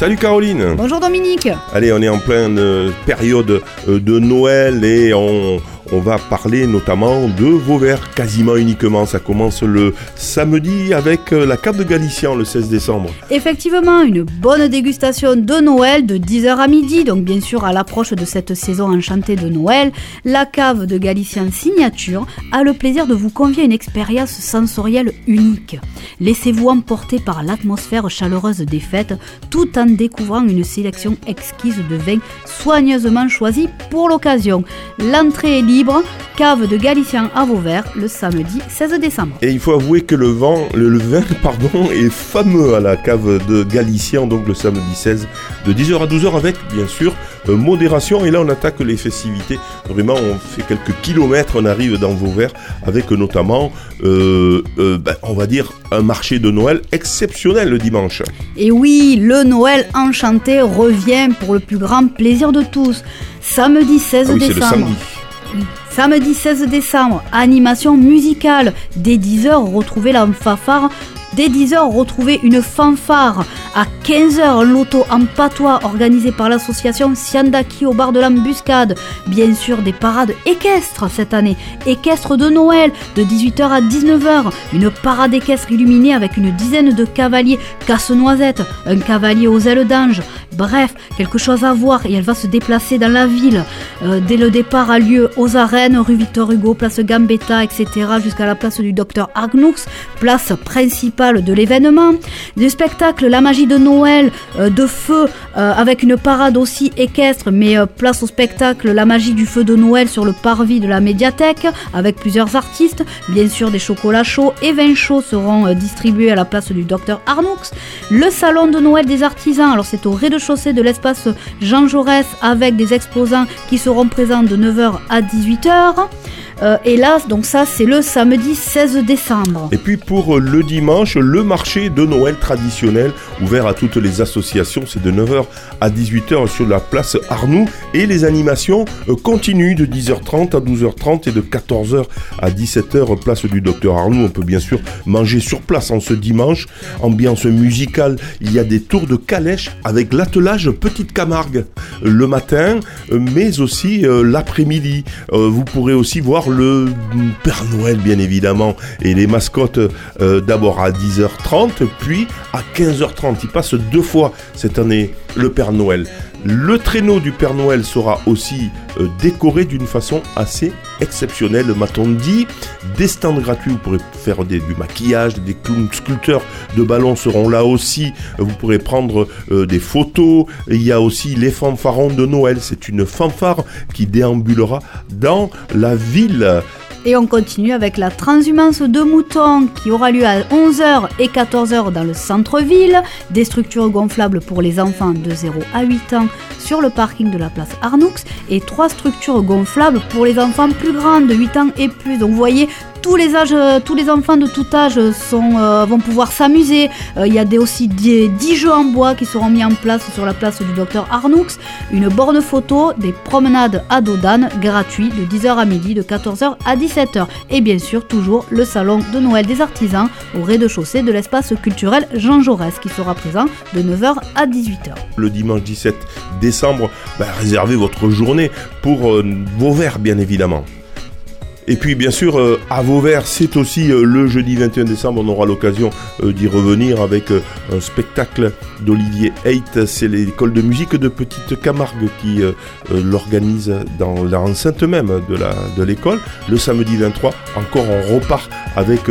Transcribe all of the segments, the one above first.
Salut Caroline. Bonjour Dominique. Allez, on est en pleine euh, période euh, de Noël et on, on va parler notamment de Vauvert quasiment uniquement. Ça commence le samedi avec euh, la cave de Galicien le 16 décembre. Effectivement, une bonne dégustation de Noël de 10h à midi. Donc bien sûr, à l'approche de cette saison enchantée de Noël, la cave de Galicien Signature a le plaisir de vous convier à une expérience sensorielle unique. Laissez-vous emporter par l'atmosphère chaleureuse des fêtes tout en découvrant une sélection exquise de vins soigneusement choisis pour l'occasion. L'entrée est libre cave de Galicien à Vauvert le samedi 16 décembre. Et il faut avouer que le, vent, le, vin pardon, est fameux à la cave de Galicien, donc le samedi 16 de 10h à 12h avec bien sûr euh, modération. Et là on attaque les festivités. Vraiment on fait quelques kilomètres, on arrive dans Vauvert avec notamment, euh, euh, ben, on va dire, un marché de Noël exceptionnel le dimanche. Et oui, le Noël enchanté revient pour le plus grand plaisir de tous. Samedi 16 ah oui, décembre. Samedi 16 décembre, animation musicale. Dès 10h, retrouvez la fanfare Dès 10h, retrouvez une fanfare. À 15h, loto en patois organisé par l'association Siandaki au bar de l'embuscade. Bien sûr, des parades équestres cette année. Équestres de Noël de 18h à 19h. Une parade équestre illuminée avec une dizaine de cavaliers casse-noisette, un cavalier aux ailes d'ange. Bref, quelque chose à voir et elle va se déplacer dans la ville. Euh, dès le départ a lieu aux arènes, rue Victor Hugo, place Gambetta, etc. jusqu'à la place du docteur Argnoux, place principale de l'événement, du spectacle La magie de Noël, euh, de feu, euh, avec une parade aussi équestre, mais euh, place au spectacle La magie du feu de Noël sur le parvis de la médiathèque, avec plusieurs artistes, bien sûr des chocolats chauds et vins chauds seront distribués à la place du docteur Arnoux. Le salon de Noël des artisans, alors c'est au rez-de-chaussée de l'espace Jean Jaurès, avec des exposants qui seront présents de 9h à 18h. Euh, et là, donc ça, c'est le samedi 16 décembre. Et puis pour le dimanche, le marché de Noël traditionnel, ouvert à toutes les associations, c'est de 9h à 18h sur la place Arnoux. Et les animations euh, continuent de 10h30 à 12h30 et de 14h à 17h, place du docteur Arnoux. On peut bien sûr manger sur place en ce dimanche. Ambiance musicale, il y a des tours de calèche avec l'attelage Petite Camargue le matin, mais aussi l'après-midi. Vous pourrez aussi voir le Père Noël bien évidemment et les mascottes euh, d'abord à 10h30 puis à 15h30. Il passe deux fois cette année le Père Noël. Le traîneau du Père Noël sera aussi euh, décoré d'une façon assez exceptionnelle, m'a-t-on dit. Des stands gratuits, vous pourrez faire du maquillage, des sculpteurs de ballons seront là aussi. Vous pourrez prendre euh, des photos. Il y a aussi les fanfarons de Noël. C'est une fanfare qui déambulera dans la ville. Et on continue avec la transhumance de moutons qui aura lieu à 11h et 14h dans le centre-ville. Des structures gonflables pour les enfants de 0 à 8 ans sur le parking de la place Arnoux et trois structures gonflables pour les enfants plus grands de 8 ans et plus. Donc vous tous les âges, euh, tous les enfants de tout âge euh, vont pouvoir s'amuser. Euh, il y a des, aussi 10 jeux en bois qui seront mis en place sur la place du docteur Arnoux, une borne photo, des promenades à dos d'âne gratuits de 10h à midi, de 14h à 17h. Et bien sûr, toujours le salon de Noël des artisans au rez-de-chaussée de l'espace culturel Jean Jaurès qui sera présent de 9h à 18h. Le dimanche 17 décembre, bah, réservez votre journée pour vos verres bien évidemment. Et puis bien sûr, euh, à Vauvert, c'est aussi euh, le jeudi 21 décembre, on aura l'occasion euh, d'y revenir avec un spectacle d'Olivier Haidt. C'est l'école de musique de Petite Camargue qui l'organise dans l'enceinte même de l'école. Le samedi 23, encore on repart avec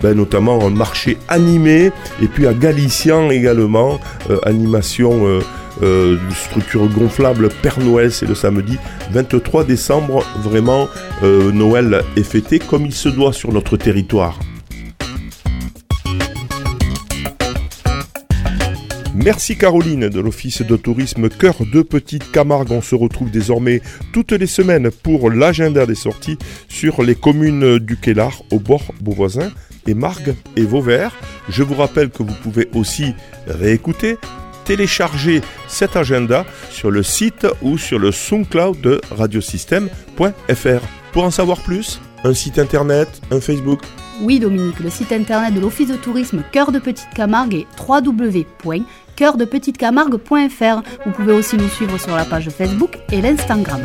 ben, notamment un marché animé. Et puis à Galician également, animation euh, structure gonflable Père Noël, c'est le samedi 23 décembre. Vraiment, euh, Noël est fêté comme il se doit sur notre territoire. Merci Caroline de l'Office de tourisme Cœur de Petite Camargue. On se retrouve désormais toutes les semaines pour l'agenda des sorties sur les communes du Kellar au bord Beauvoisin et Margue et Vauvert. Je vous rappelle que vous pouvez aussi réécouter, télécharger cet agenda sur le site ou sur le SoundCloud de radiosystème.fr. Pour en savoir plus, un site internet, un Facebook. Oui Dominique, le site internet de l'Office de tourisme Cœur de Petite Camargue est www.coeurdepetitecamargue.fr. Vous pouvez aussi nous suivre sur la page Facebook et l'Instagram.